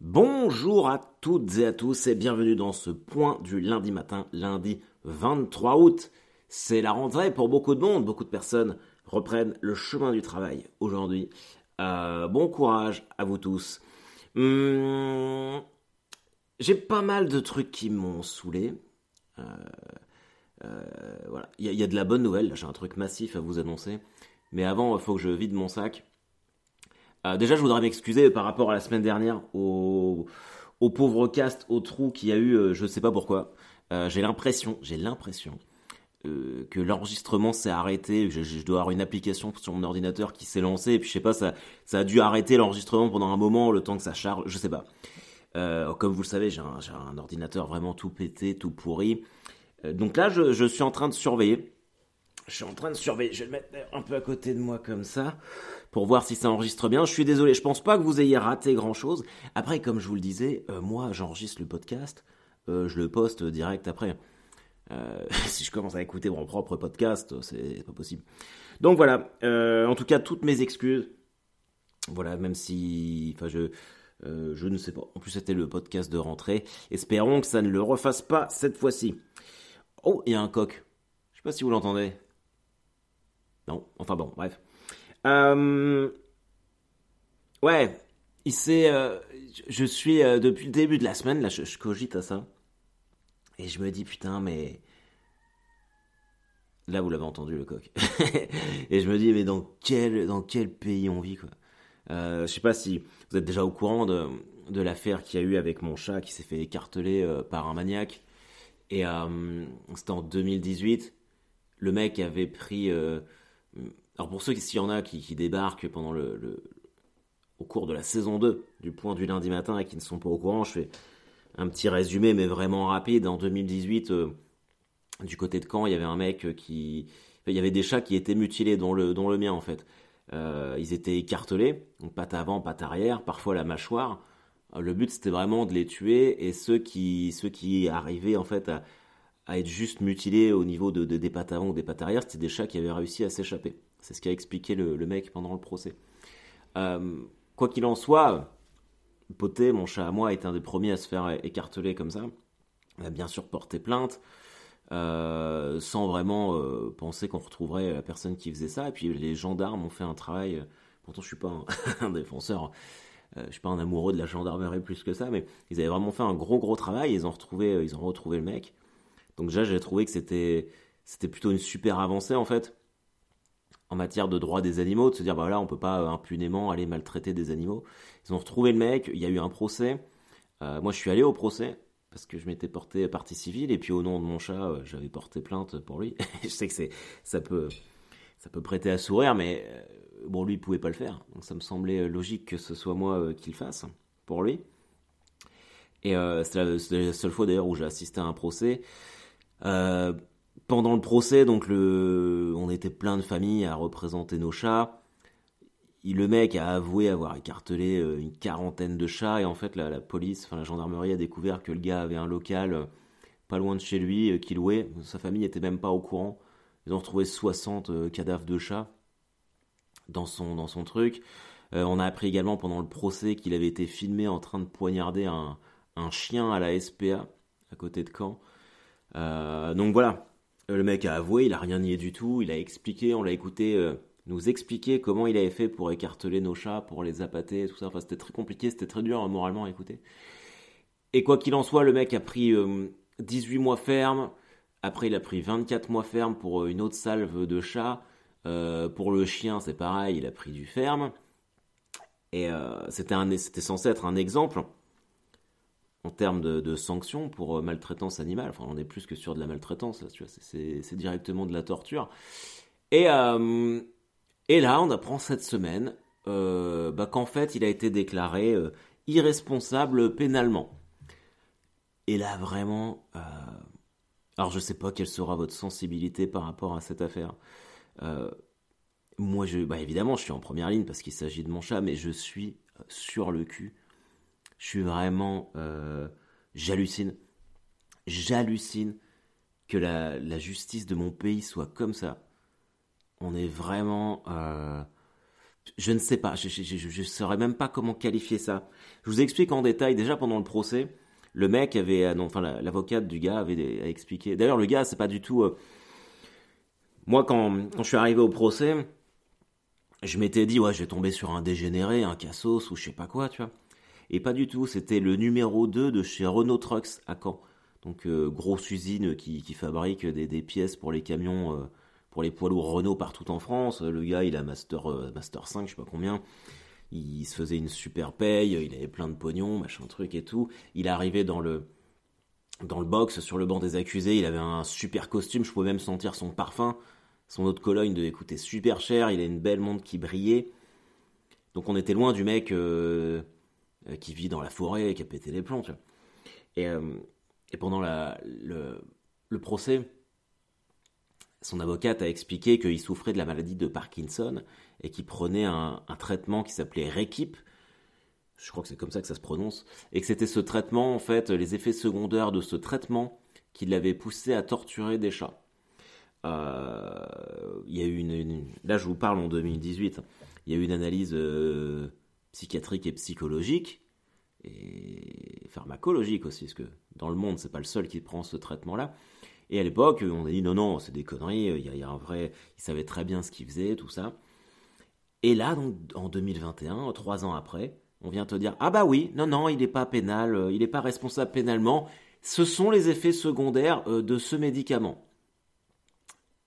Bonjour à toutes et à tous et bienvenue dans ce point du lundi matin, lundi 23 août. C'est la rentrée pour beaucoup de monde, beaucoup de personnes reprennent le chemin du travail aujourd'hui. Euh, bon courage à vous tous. Hum, j'ai pas mal de trucs qui m'ont saoulé. Euh, euh, il y, y, a de la bonne nouvelle. J'ai un truc massif à vous annoncer. Mais avant, il faut que je vide mon sac. Euh, déjà, je voudrais m'excuser par rapport à la semaine dernière au, au pauvre cast, au trou qui a eu, euh, je sais pas pourquoi. Euh, j'ai l'impression, j'ai l'impression que l'enregistrement s'est arrêté. Je, dois avoir une application sur mon ordinateur qui s'est lancée et puis je sais pas, ça, a dû arrêter l'enregistrement pendant un moment, le temps que ça charge, je sais pas. comme vous le savez, j'ai un, ordinateur vraiment tout pété, tout pourri. donc là, je suis en train de surveiller. Je suis en train de surveiller. Je vais le mettre un peu à côté de moi comme ça pour voir si ça enregistre bien. Je suis désolé, je pense pas que vous ayez raté grand chose. Après, comme je vous le disais, euh, moi j'enregistre le podcast, euh, je le poste direct après. Euh, si je commence à écouter mon propre podcast, c'est pas possible. Donc voilà, en tout cas, toutes mes excuses. Voilà, même si. Enfin, je. je ne sais pas. En plus, c'était le podcast de rentrée. Espérons que ça ne le refasse pas cette fois-ci. Oh, il y a un coq. Je sais pas si vous l'entendez. Non, enfin bon, bref. Euh, ouais, il sait, euh, je suis euh, depuis le début de la semaine, là, je, cogite à ça. Et je me dis, putain, mais. Là, vous l'avez entendu, le coq. et je me dis, mais dans quel, dans quel pays on vit, quoi? Je sais pas si vous êtes déjà au courant de, de l'affaire qu'il y a eu avec mon chat qui s'est fait écarteler par un maniaque. Et c'était en 2018. Le mec avait pris alors pour ceux s'il y en a qui, qui débarquent pendant le, au cours de la saison 2 du point du lundi matin et qui ne sont pas au courant, je fais un petit résumé mais vraiment rapide. En 2018, euh, du côté de Caen, il y avait un mec qui... Il y avait des chats qui étaient mutilés, dont le, dont le mien en fait. Euh, ils étaient écartelés, donc patte avant, patte arrière, parfois la mâchoire. Euh, le but c'était vraiment de les tuer et ceux qui, ceux qui arrivaient en fait à, à être juste mutilés au niveau de, de des pattes avant ou des pattes arrière, c'était des chats qui avaient réussi à s'échapper. C'est ce qu'a expliqué le, mec pendant le procès. Euh, quoi qu'il en soit, Poté, mon chat à moi, est un des premiers à se faire écarteler comme ça. Il a bien sûr porté plainte, euh, sans vraiment euh, penser qu'on retrouverait la personne qui faisait ça. Et puis les gendarmes ont fait un travail. Pourtant, je suis pas un, un défenseur, euh, je suis pas un amoureux de la gendarmerie plus que ça, mais ils avaient vraiment fait un gros gros travail. Ils ont retrouvé, ils ont retrouvé le mec. Donc déjà, j'ai trouvé que c'était c'était plutôt une super avancée en fait en matière de droit des animaux, de se dire bah là on peut pas impunément aller maltraiter des animaux. Ils ont retrouvé le mec, il y a eu un procès. Euh, moi je suis allé au procès parce que je m'étais porté partie civile et puis au nom de mon chat euh, j'avais porté plainte pour lui. je sais que c'est ça peut ça peut prêter à sourire mais euh, bon lui il pouvait pas le faire donc ça me semblait logique que ce soit moi euh, qui le fasse pour lui. Et euh, la, la, seule fois d'ailleurs où j'ai assisté à un procès. Euh, pendant le procès, donc le, on était plein de familles à représenter nos chats. Le mec a avoué avoir écartelé euh, une quarantaine de chats et en fait la, police, enfin la gendarmerie a découvert que le gars avait un local euh, pas loin de chez lui qu'il louait. Sa famille n'était même pas au courant. Ils ont retrouvé 60 cadavres de chats dans son, dans son truc. On a appris également pendant le procès qu'il avait été filmé en train de poignarder un, un chien à la SPA à côté de Caen. Euh, donc voilà, le mec a avoué, il a rien nié du tout, il a expliqué, on l'a écouté euh, nous expliquer comment il avait fait pour écarteler nos chats, pour les appâter, tout ça. Enfin, c'était très compliqué, c'était très dur hein, moralement à écouter. Et quoi qu'il en soit, le mec a pris euh, 18 mois ferme. Après, il a pris 24 mois ferme pour euh, une autre salve de chat. Euh, pour le chien, c'est pareil, il a pris du ferme. Et euh, c'était censé être un exemple en termes de, sanctions pour euh, maltraitance animale. Enfin, on est plus que sur de la maltraitance, c'est directement de la torture. Et, euh, là, on apprend cette semaine euh, bah, qu'en fait, il a été déclaré irresponsable pénalement. Et là, vraiment... Alors, je sais pas quelle sera votre sensibilité par rapport à cette affaire. Moi, bah, évidemment, je suis en première ligne parce qu'il s'agit de mon chat, mais je suis sur le cul je suis vraiment. Euh, J'hallucine. J'hallucine que la, justice de mon pays soit comme ça. On est vraiment. Euh, je ne sais pas, je ne saurais même pas comment qualifier ça. Je vous explique en détail, déjà pendant le procès, le mec avait, euh, enfin l'avocate du gars avait expliqué. D'ailleurs, le gars, c'est pas du tout. Euh, moi, quand, quand je suis arrivé au procès, je m'étais dit, ouais, je vais tomber sur un dégénéré, un cassos ou je sais pas quoi, tu vois. Et pas du tout, c'était le numéro 2 de chez Renault Trucks à Caen. Donc, euh, grosse usine qui, fabrique des, pièces pour les camions pour les poids lourds Renault partout en France. Le gars, il a Master, euh, Master 5, je sais pas combien. Il se faisait une super paye, il avait plein de pognon, machin truc et tout. Il arrivé dans le, dans le box, sur le banc des accusés, il avait un super costume, je pouvais même sentir son parfum. Son autre cologne devait coûter super cher, il a une belle montre qui brillait. Donc on était loin du mec euh, euh, qui vit dans la forêt, qui a pété les plombs, vois. Et, et pendant le, procès, son avocate a expliqué qu'il souffrait de la maladie de Parkinson et qu'il prenait un, traitement qui s'appelait Rekip. Je crois que c'est comme ça que ça se prononce. Et que c'était ce traitement, en fait, les effets secondaires de ce traitement qui l'avait poussé à torturer des chats. Euh, il y a eu une, Là, je vous parle en 2018. Il y a eu une analyse euh, psychiatrique et psychologique et pharmacologique aussi, parce que dans le monde, c'est pas le seul qui prend ce traitement-là. Et à l'époque, on a dit non, non, c'est des conneries, il y, a, un vrai. Il savait très bien ce qu'il faisait, tout ça. Et là, donc, en 2021, trois ans après, on vient te dire ah bah oui, non, non, il n'est pas pénal, euh, il n'est pas responsable pénalement. Ce sont les effets secondaires euh, de ce médicament.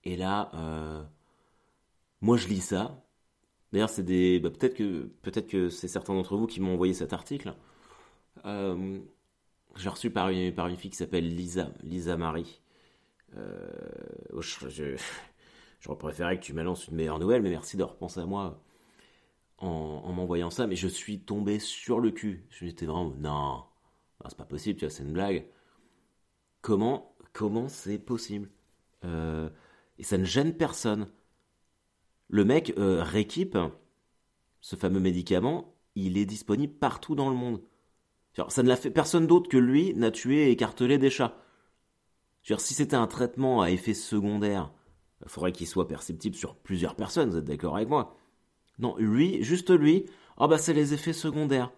Et là, euh, moi je lis ça. D'ailleurs, c'est des. Bah, peut-être que peut-être que c'est certains d'entre vous qui m'ont envoyé cet article. J'ai reçu par une, une fille qui s'appelle Lisa, Lisa Marie. Euh, je, j'aurais préféré que tu m'annonces une meilleure nouvelle, mais merci de repenser à moi en, m'envoyant ça. Mais je suis tombé sur le cul. J'étais vraiment, non, c'est pas possible, tu vois, c'est une blague. Comment, comment c'est possible? Euh, Et ça ne gêne personne. Le mec euh, ce fameux médicament, il est disponible partout dans le monde. ça ne l'a fait personne d'autre que lui n'a tué et écartelé des chats si c'était un traitement à effet secondaire, il faudrait qu'il soit perceptible sur plusieurs personnes, vous êtes d'accord avec moi? Non, lui, juste lui, oh bah c'est les effets secondaires.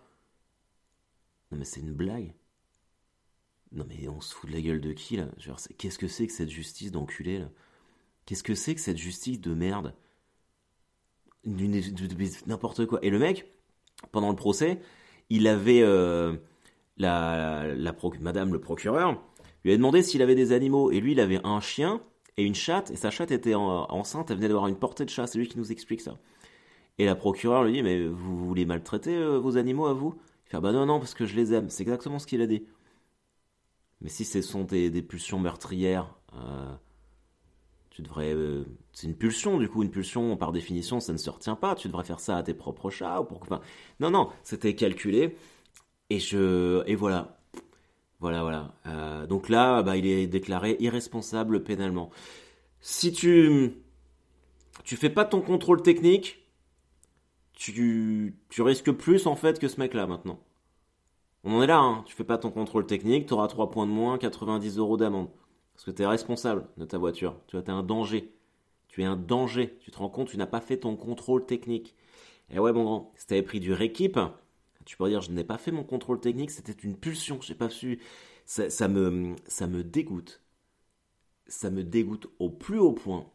Non mais c'est une blague. Non mais on se fout de la gueule de qui là? Qu'est-ce que c'est que cette justice d'enculé là? Qu'est-ce que c'est que cette justice de merde? N'importe quoi. Et le mec, pendant le procès, il avait euh, la, la, madame le procureur, lui a demandé s'il avait des animaux. Et lui, il avait un chien et une chatte. Et sa chatte était enceinte, elle venait d'avoir une portée de chat. C'est lui qui nous explique ça. Et la procureure lui dit Mais vous voulez maltraiter euh, vos animaux à vous? Il fait Bah non, non, parce que je les aime. C'est exactement ce qu'il a dit. Mais si ce sont des, pulsions meurtrières, euh, tu devrais. Euh, c'est une pulsion, du coup. Une pulsion, par définition, ça ne se retient pas. Tu devrais faire ça à tes propres chats. Ou pour... non, non, c'était calculé. Et, je, et voilà. Voilà, voilà. Euh, donc là, bah, il est déclaré irresponsable pénalement. Si tu tu fais pas ton contrôle technique, tu, tu risques plus en fait que ce mec-là maintenant. On en est là, hein. tu fais pas ton contrôle technique, tu auras 3 points de moins, 90 euros d'amende. Parce que tu es responsable de ta voiture. Tu vois, tu es un danger. Tu es un danger. Tu te rends compte, tu n'as pas fait ton contrôle technique. Et ouais, mon grand, si tu avais pris du rééquipe, tu pourrais dire, je n'ai pas fait mon contrôle technique, c'était une pulsion, je n'ai pas su. Ça, me, ça me dégoûte. Ça me dégoûte au plus haut point.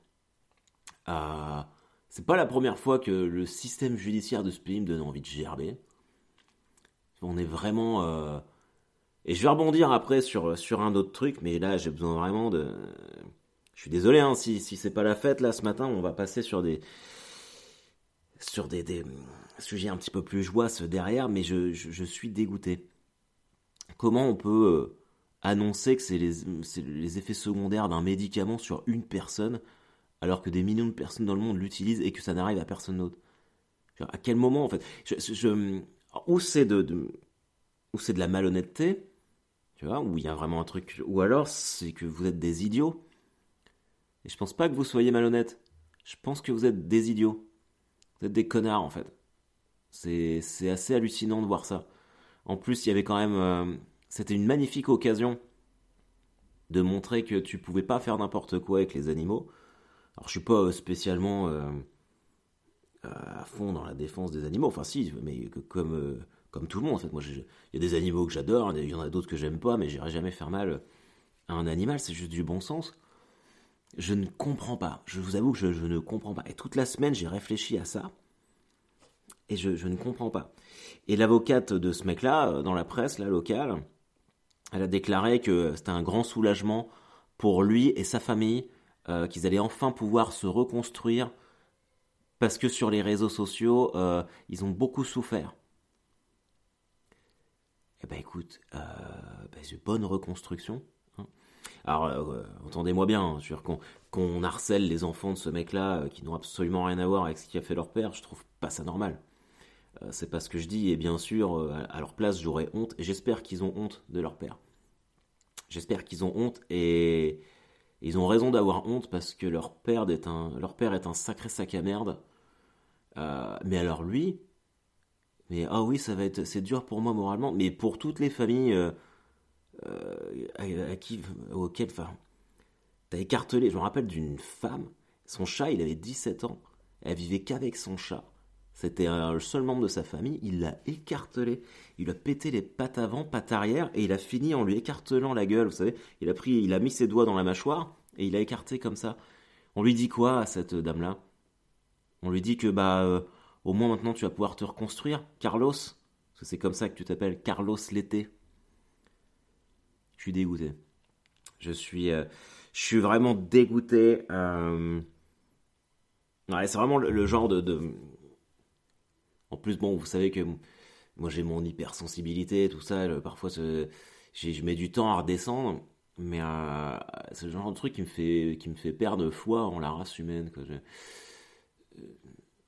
Euh, c'est pas la première fois que le système judiciaire de ce pays me donne envie de gerber. On est vraiment. Euh, et je vais rebondir après sur, sur un autre truc, mais là j'ai besoin vraiment de. Je suis désolé hein, si, si c'est pas la fête là ce matin, on va passer sur des. sur des, des, sujet un petit peu plus joyeux derrière, mais je, suis dégoûté. Comment on peut euh, annoncer que c'est les, effets secondaires d'un médicament sur une personne, alors que des millions de personnes dans le monde l'utilisent et que ça n'arrive à personne d'autre? À quel moment, en fait? Je, c'est de, c'est de la malhonnêteté, tu vois, où il y a vraiment un truc, ou alors c'est que vous êtes des idiots. Et je pense pas que vous soyez malhonnête. Je pense que vous êtes des idiots. Vous êtes des connards, en fait. C'est assez hallucinant de voir ça. En plus, il y avait quand même. Euh, c'était une magnifique occasion de montrer que tu pouvais pas faire n'importe quoi avec les animaux. Alors, je suis pas euh, spécialement. Euh, à fond dans la défense des animaux. Enfin, si, mais comme, comme tout le monde, en fait. Moi, il y a des animaux que j'adore, il y en a d'autres que j'aime pas, mais j'irai jamais faire mal à un animal, c'est juste du bon sens. Je ne comprends pas. Je vous avoue que je, ne comprends pas. Et toute la semaine, j'ai réfléchi à ça. Et je, ne comprends pas. Et l'avocate de ce mec-là, dans la presse, la locale, elle a déclaré que c'était un grand soulagement pour lui et sa famille, euh, qu'ils allaient enfin pouvoir se reconstruire, parce que sur les réseaux sociaux, euh, ils ont beaucoup souffert. Eh ben écoute, euh, ben, bonne reconstruction. Alors, euh, entendez-moi bien, hein, je veux dire qu'on harcèle les enfants de ce mec-là euh, qui n'ont absolument rien à voir avec ce qui a fait leur père, je trouve pas ça normal. Euh, c'est pas ce que je dis, et bien sûr, à leur place, j'aurais honte, et j'espère qu'ils ont honte de leur père. J'espère qu'ils ont honte, et ils ont raison d'avoir honte parce que leur père est un sacré sac à merde. mais alors lui, mais ah oui, ça va être, c'est dur pour moi moralement, mais pour toutes les familles euh, à, qui, auquel, enfin, t'as écartelé. Je me rappelle d'une femme, son chat, il avait 17 ans, elle vivait qu'avec son chat. C'était le seul membre de sa famille, il l'a écartelé. Il a pété les pattes avant, pattes arrière, et il a fini en lui écartelant la gueule, vous savez. Il a pris, il a mis ses doigts dans la mâchoire, et il a écarté comme ça. On lui dit quoi à cette dame-là? On lui dit que, bah, euh, au moins maintenant tu vas pouvoir te reconstruire, Carlos. Parce que c'est comme ça que tu t'appelles, Carlos l'été. Je suis dégoûté. Je suis, euh, je suis vraiment dégoûté. Euh, c'est vraiment le, genre de, En plus, bon, vous savez que moi j'ai mon hypersensibilité, tout ça. parfois, je mets du temps à redescendre. Mais euh, c'est le genre de truc qui me fait, qui me fait perdre foi en la race humaine. Je,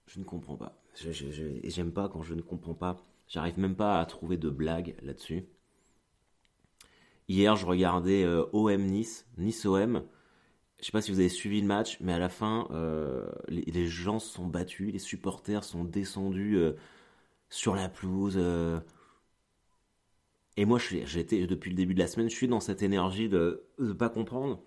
je ne comprends pas. J'aime pas quand je ne comprends pas. J'arrive même pas à trouver de blague là-dessus. Hier, je regardais euh, OM Nice, Nice OM. Je sais pas si vous avez suivi le match, mais à la fin, euh, les, gens se sont battus, les supporters sont descendus euh, sur la pelouse. Et moi, j'étais depuis le début de la semaine, je suis dans cette énergie de ne pas comprendre.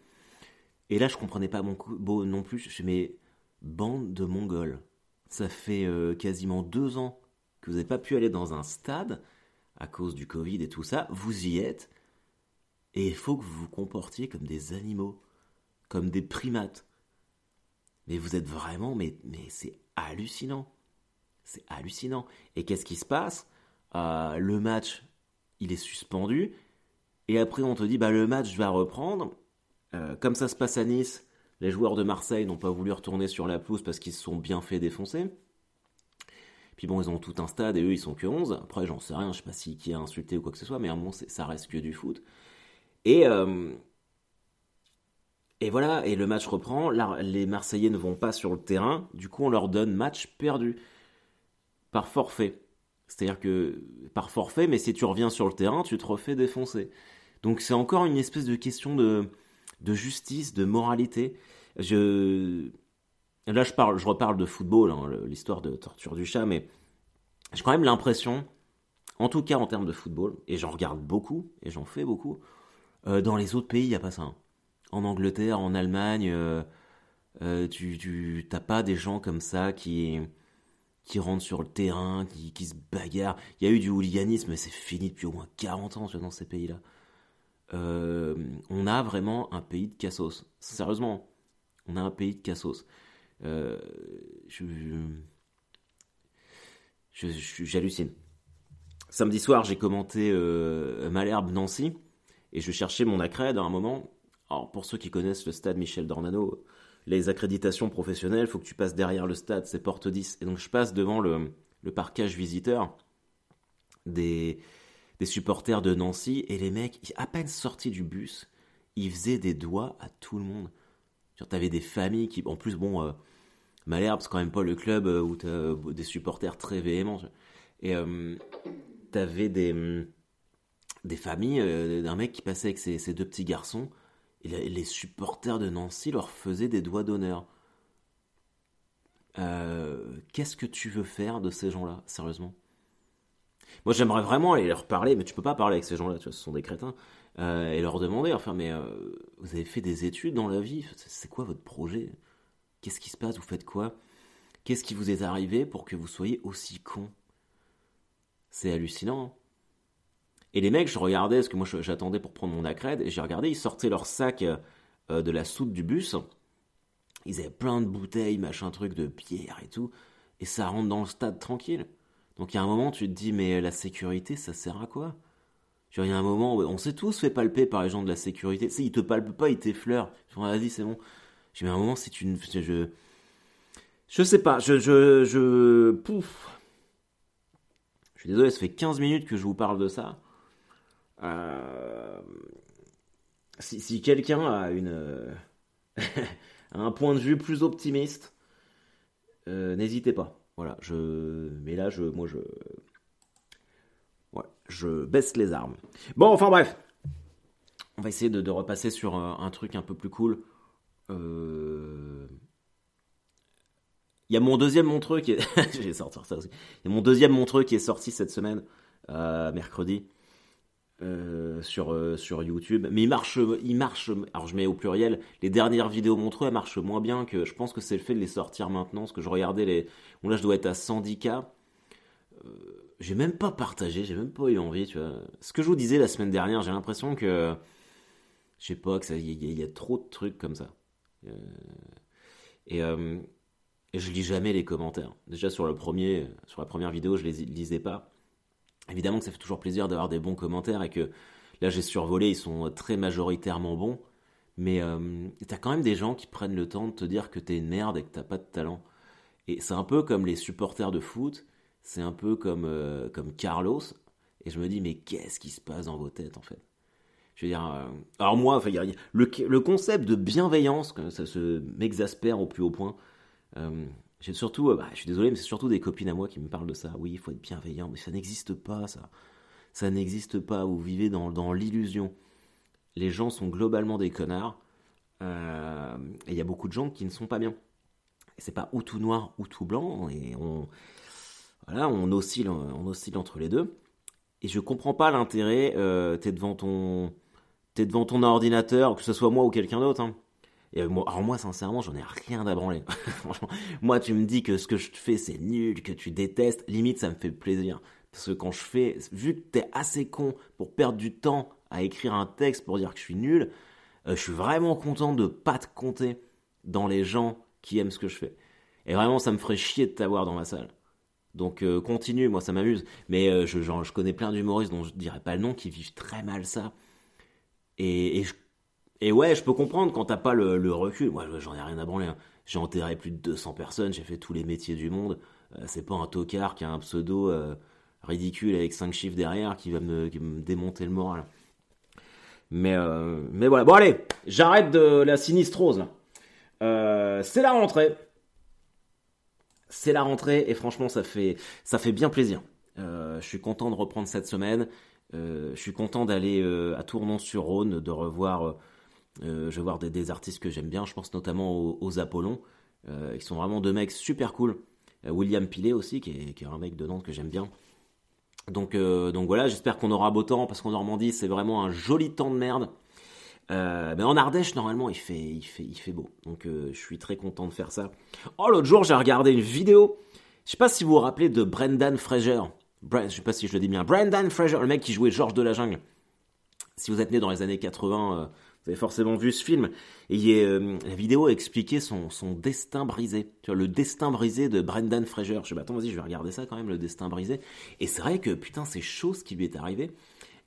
Et là, je comprenais pas mon beau non plus. Je me mais bande de Mongols. Ça fait quasiment deux ans que vous n'avez pas pu aller dans un stade à cause du Covid et tout ça. Vous y êtes. Et il faut que vous vous comportiez comme des animaux, comme des primates. Mais vous êtes vraiment, mais, c'est hallucinant. C'est hallucinant. Et qu'est-ce qui se passe? Euh, Le match, il est suspendu. Et après, on te dit, bah, le match va reprendre. Euh, comme ça se passe à Nice, les joueurs de Marseille n'ont pas voulu retourner sur la pelouse parce qu'ils se sont bien fait défoncer. Puis bon, ils ont tout un stade et eux, ils sont que 11. Après, j'en sais rien, je sais pas si qui a insulté ou quoi que ce soit, mais à un moment, ça reste que du foot. Et, euh, et voilà, et le match reprend. les Marseillais ne vont pas sur le terrain. Du coup, on leur donne match perdu par forfait. C'est-à-dire que par forfait, mais si tu reviens sur le terrain, tu te refais défoncer. Donc c'est encore une espèce de question de, de justice, de moralité. Je là je parle, je reparle de football, hein, l'histoire de torture du chat, mais j'ai quand même l'impression, en tout cas en termes de football, et j'en regarde beaucoup et j'en fais beaucoup, euh, dans les autres pays, il n'y a pas ça. Hein. En Angleterre, en Allemagne, euh, euh, tu, tu t'as pas des gens comme ça qui, qui rentrent sur le terrain, qui, qui se bagarrent. Il y a eu du hooliganisme, mais c'est fini depuis au moins 40 ans dans ces pays-là. On a vraiment un pays de cassos. Sérieusement, on a un pays de cassos. je, j'hallucine. Samedi soir, j'ai commenté Malherbe Nancy. Et je cherchais mon accred à un moment. Alors, pour ceux qui connaissent le stade Michel Dornano, les accréditations professionnelles, faut que tu passes derrière le stade, c'est porte 10. Et donc, je passe devant le, le parquage visiteur des, des supporters de Nancy, et les mecs, à peine sortis du bus, ils faisaient des doigts à tout le monde. Tu avais des familles qui, en plus, bon, euh, Malherbe, c'est quand même pas le club euh, où tu as euh, des supporters très véhéments. Et euh, avais des des familles euh, d'un mec qui passait avec ses, deux petits garçons et les supporters de Nancy leur faisaient des doigts d'honneur. Qu'est-ce que tu veux faire de ces gens-là, sérieusement? Moi, j'aimerais vraiment aller leur parler, mais tu peux pas parler avec ces gens-là, tu vois, ce sont des crétins, euh, et leur demander, enfin, mais vous avez fait des études dans la vie C'est quoi votre projet? Qu'est-ce qui se passe? Vous faites quoi? Qu'est-ce qui vous est arrivé pour que vous soyez aussi con C'est hallucinant. Hein. et les mecs, je regardais, parce que moi j'attendais pour prendre mon accred, et j'ai regardé, ils sortaient leur sac euh, de la soute du bus. Ils avaient plein de bouteilles, machin truc, de bière et tout. Et ça rentre dans le stade tranquille. Donc il y a un moment, tu te dis, mais la sécurité, ça sert à quoi? Il y a un moment, on s'est tous fait palper par les gens de la sécurité. Tu ils te palpent pas, ils t'effleurent. Vas-y, c'est bon. J'ai un moment, c'est une. Je, je sais pas, je. je, je pouf. Je suis désolé, ça fait 15 minutes que je vous parle de ça. Euh, si, quelqu'un a une. un point de vue plus optimiste, euh, n'hésitez pas. Voilà, je. Mais là, je. Moi, je je baisse les armes. Bon, enfin bref. On va essayer de, repasser sur un, truc un peu plus cool. Euh, il y a mon deuxième montreux qui est. Je sortir ça. Il y a mon deuxième montreux qui est sorti cette semaine, euh, mercredi, euh, sur, sur YouTube. Mais il marche, il marche. Alors je mets au pluriel. Les dernières vidéos montreux, elles marchent moins bien que. Je pense que c'est le fait de les sortir maintenant. Parce que je regardais les. Bon, là, je dois être à 110K j'ai même pas partagé, j'ai même pas eu envie, tu vois. Ce que je vous disais la semaine dernière, j'ai l'impression que, je sais pas, qu'il y, y, a trop de trucs comme ça. Euh, et, euh, et, je lis jamais les commentaires. Déjà sur le premier, sur la première vidéo, je les lisais pas. Évidemment que ça fait toujours plaisir d'avoir des bons commentaires et que là j'ai survolé, ils sont très majoritairement bons. Mais euh, t'as quand même des gens qui prennent le temps de te dire que t'es une merde et que t'as pas de talent. Et c'est un peu comme les supporters de foot c'est un peu comme, euh, comme Carlos. Et je me dis, mais qu'est-ce qui se passe dans vos têtes en fait? Je veux dire, euh, alors moi, enfin, le, le, concept de bienveillance, ça m'exaspère au plus haut point. Euh, j'ai surtout, bah, je suis désolé, mais c'est surtout des copines à moi qui me parlent de ça. Oui, il faut être bienveillant, mais ça n'existe pas, ça. Ça n'existe pas. Vous vivez dans, dans l'illusion. Les gens sont globalement des connards. et il y a beaucoup de gens qui ne sont pas bien. C'est pas ou tout noir ou tout blanc. Et on, voilà, on oscille, on oscille entre les deux. Et je comprends pas l'intérêt. Euh, t'es devant ton, devant ton ordinateur, que ce soit moi ou quelqu'un d'autre. Hein. Et euh, moi, alors moi, sincèrement, j'en ai rien à branler. Moi, tu me dis que ce que je fais, c'est nul, que tu détestes. Limite, ça me fait plaisir. Parce que quand je fais, vu que t'es assez con pour perdre du temps à écrire un texte pour dire que je suis nul, euh, je suis vraiment content de pas te compter dans les gens qui aiment ce que je fais. Et vraiment, ça me ferait chier de t'avoir dans ma salle. Donc euh, continue, moi ça m'amuse. Mais je, je, connais plein d'humoristes dont je dirais pas le nom qui vivent très mal ça. Et, et, ouais, je peux comprendre quand t'as pas le, recul. Moi j'en ai rien à branler. Hein. J'ai enterré plus de 200 personnes, j'ai fait tous les métiers du monde. Euh, c'est pas un tocard qui a un pseudo ridicule avec 5 chiffres derrière qui va me, démonter le moral. Mais, mais voilà, bon allez, j'arrête de la sinistrose. c'est la rentrée c'est la rentrée et franchement ça fait, bien plaisir. Euh, je suis content de reprendre cette semaine. Euh, je suis content d'aller euh, à Tournon-sur-Rhône, de revoir, je vais voir des, artistes que j'aime bien. Je pense notamment aux, Apollons, qui sont vraiment deux mecs super cool. William Pilet aussi, qui est, un mec de Nantes que j'aime bien. Donc, voilà, j'espère qu'on aura beau temps parce qu'en Normandie c'est vraiment un joli temps de merde. Euh, mais en Ardèche, normalement, il fait, beau. Donc, euh, je suis très content de faire ça. Oh, l'autre jour, j'ai regardé une vidéo. Je sais pas si vous vous rappelez de Brendan Fraser. je sais pas si je le dis bien. Brendan Fraser, le mec qui jouait Georges de la Jungle. Si vous êtes né dans les années 80, euh, vous avez forcément vu ce film. Et la vidéo expliquait son, son destin brisé. Tu vois, le destin brisé de Brendan Fraser. Je sais pas, attends, vas-y, je vais regarder ça quand même, le destin brisé. Et c'est vrai que, putain, c'est chaud ce qui lui est arrivé.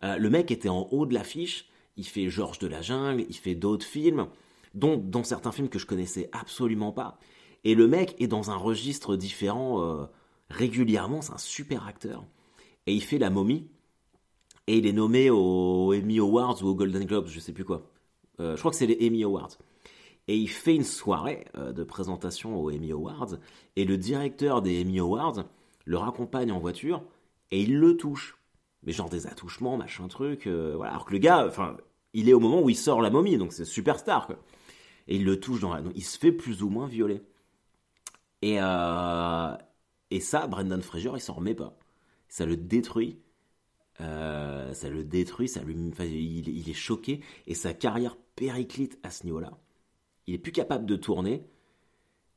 le mec était en haut de l'affiche il fait Georges de la Jungle, il fait d'autres films, dont, dont, certains films que je connaissais absolument pas. Et le mec est dans un registre différent euh, régulièrement, c'est un super acteur. Et il fait La momie, et il est nommé aux Emmy Awards ou aux Golden Globes, je sais plus quoi. Euh, je crois que c'est les Emmy Awards. Et il fait une soirée euh, de présentation aux Emmy Awards, et le directeur des Emmy Awards le raccompagne en voiture, et il le touche mais genre des attouchements, machin truc. voilà. Alors que le gars, enfin, il est au moment où il sort la momie, donc c'est superstar, quoi. Et il le touche dans la... Donc il se fait plus ou moins violer. Et, euh, et ça, Brendan Fraser, il s'en remet pas. Ça le détruit. Euh, ça le détruit, ça lui, il, est choqué et sa carrière périclite à ce niveau-là. Il est plus capable de tourner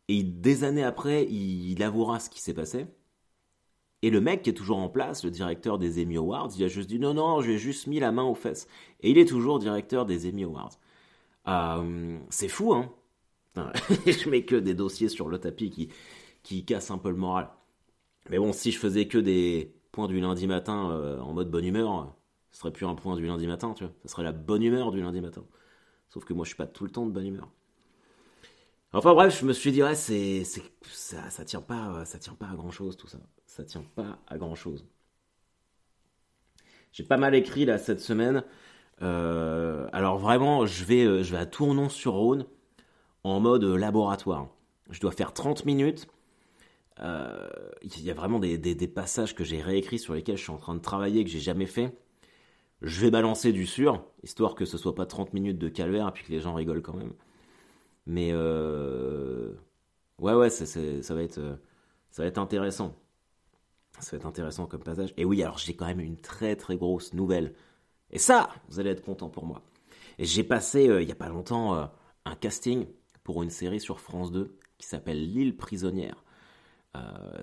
Et des années après, il, avouera ce qui s'est passé. Et le mec qui est toujours en place, le directeur des Emmy Awards, il a juste dit non, non, j'ai juste mis la main aux fesses. Et il est toujours directeur des Emmy Awards. Euh, c'est fou, hein Je mets que des dossiers sur le tapis qui, qui cassent un peu le moral. Mais bon, si je faisais que des points du lundi matin euh, en mode bonne humeur, ce serait plus un point du lundi matin, tu vois. Ce serait la bonne humeur du lundi matin. Sauf que moi, je suis pas tout le temps de bonne humeur. Enfin bref, je me suis dit, ouais, ça, ça tient pas, ça tient pas à grand chose tout ça. Ça tient pas à grand chose. J'ai pas mal écrit là cette semaine. Euh, alors vraiment, je vais, euh, je vais à Tournon-sur-Rhône en mode laboratoire. Je dois faire 30 minutes. Euh, il y a vraiment des, des, passages que j'ai réécrits sur lesquels je suis en train de travailler que j'ai jamais fait. Je vais balancer du sûr, histoire que ce soit pas 30 minutes de calvaire et puis que les gens rigolent quand même. Mais euh... ouais, ouais, ça va être, euh, ça va être intéressant. Ça va être intéressant comme passage. Et oui, alors j'ai quand même une très très grosse nouvelle. Et ça, vous allez être content pour moi. J'ai passé euh, il y a pas longtemps euh, un casting pour une série sur France 2 qui s'appelle L'île prisonnière.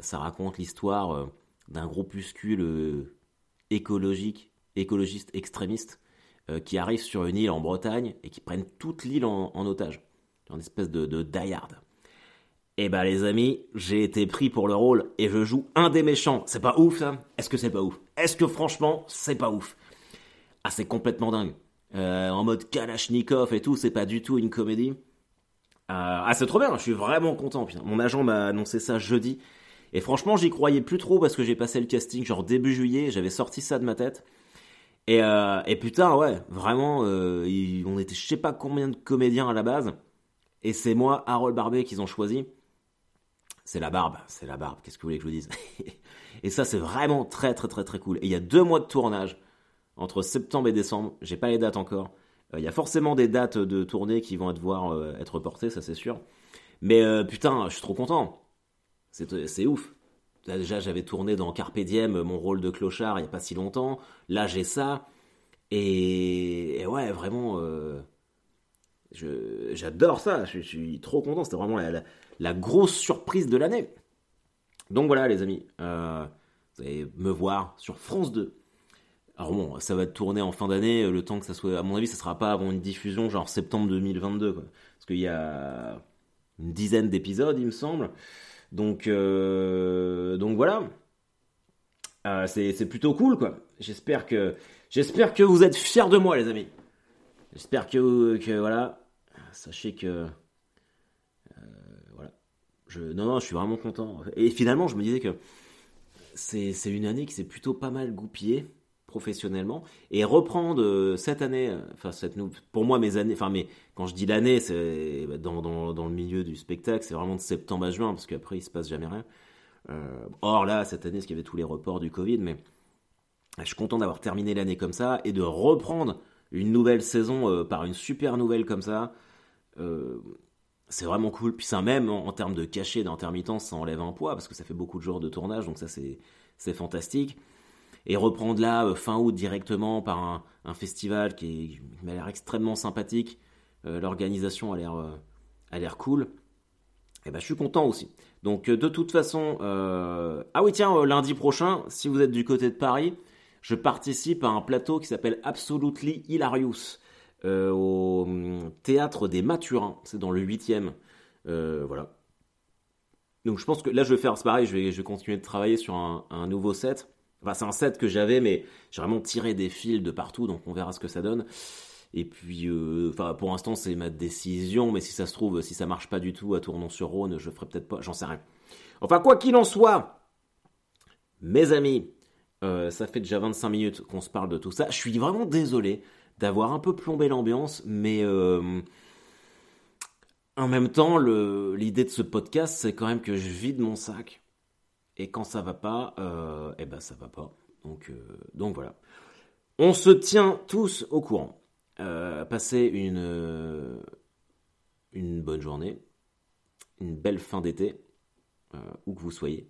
ça raconte l'histoire d'un groupuscule écologique, écologiste extrémiste qui arrive sur une île en Bretagne et qui prennent toute l'île en, otage une espèce de, de die-hard. Eh ben les amis, j'ai été pris pour le rôle et je joue un des méchants. C'est pas ouf ça Est-ce que c'est pas ouf? Est-ce que franchement c'est pas ouf? Ah c'est complètement dingue. Euh, en mode Kalachnikov et tout, c'est pas du tout une comédie. Euh, ah c'est trop bien, je suis vraiment content. mon agent m'a annoncé ça jeudi. Et franchement j'y croyais plus trop parce que j'ai passé le casting genre début juillet, j'avais sorti ça de ma tête. Et, euh, et putain ouais, vraiment, on était je sais pas combien de comédiens à la base. Et c'est moi, Harold Barbet, qu'ils ont choisi. C'est la barbe, c'est la barbe, qu'est-ce que vous voulez que je vous dise? Et ça, c'est vraiment très très très très cool. Et il y a deux mois de tournage, entre septembre et décembre, j'ai pas les dates encore. Euh, il y a forcément des dates de tournée qui vont devoir euh, être reportées, ça c'est sûr. Mais euh, putain, je suis trop content. C'est ouf. Déjà, j'avais tourné dans Carpe Diem, mon rôle de clochard, il n'y a pas si longtemps. Là, j'ai ça. Et, ouais, vraiment J'adore ça, je, suis trop content, c'était vraiment la, grosse surprise de l'année. Donc voilà les amis, euh, vous allez me voir sur France 2. Alors bon, ça va être tourné en fin d'année, le temps que ça soit, à mon avis, ça sera pas avant une diffusion genre septembre 2022, quoi. parce qu'il y a une dizaine d'épisodes, il me semble. Donc, euh, donc voilà, euh, c'est plutôt cool, quoi. J'espère que, j'espère que vous êtes fiers de moi, les amis. J'espère que, que voilà, sachez que euh, voilà, je non non, je suis vraiment content. Et finalement, je me disais que c'est une année qui s'est plutôt pas mal goupillée professionnellement et reprendre euh, cette année, enfin cette pour moi mes années, enfin mais quand je dis l'année, c'est bah, dans, dans, le milieu du spectacle, c'est vraiment de septembre à juin parce qu'après il se passe jamais rien. Euh, or là, cette année, parce qu'il y avait tous les reports du Covid, mais je suis content d'avoir terminé l'année comme ça et de reprendre une nouvelle saison euh, par une super nouvelle comme ça, euh, c'est vraiment cool. Puis ça même en, termes de cachet, d'intermittence, ça enlève un poids parce que ça fait beaucoup de jours de tournage, donc ça c'est fantastique. Et reprendre là euh, fin août directement par un, festival qui, m'a l'air extrêmement sympathique, l'organisation a l'air a l'air cool. Et eh ben je suis content aussi. Donc de toute façon, ah oui tiens lundi prochain, si vous êtes du côté de Paris, je participe à un plateau qui s'appelle Absolutely Hilarious euh, au hum, théâtre des Mathurins. C'est dans le 8e. Euh, voilà. Donc je pense que là je vais faire, c'est pareil, je vais, je vais continuer de travailler sur un, nouveau set. C'est un set que j'avais, mais j'ai vraiment tiré des fils de partout, donc on verra ce que ça donne. Et puis, euh, pour l'instant, c'est ma décision, mais si ça se trouve, si ça marche pas du tout à Tournon-sur-Rhône, je ferai peut-être pas, j'en sais rien. Enfin, quoi qu'il en soit, mes amis, euh, ça fait déjà 25 minutes qu'on se parle de tout ça. Je suis vraiment désolé d'avoir un peu plombé l'ambiance, mais euh, en même temps, l'idée de ce podcast, c'est quand même que je vide mon sac. Et quand ça va pas, euh, eh ben ça va pas. Donc, donc voilà. On se tient tous au courant. passez une, bonne journée, une belle fin d'été, où que vous soyez.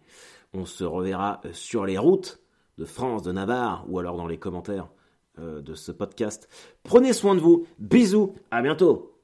On se reverra sur les routes de France, de Navarre, ou alors dans les commentaires euh, de ce podcast. Prenez soin de vous. Bisous. À bientôt.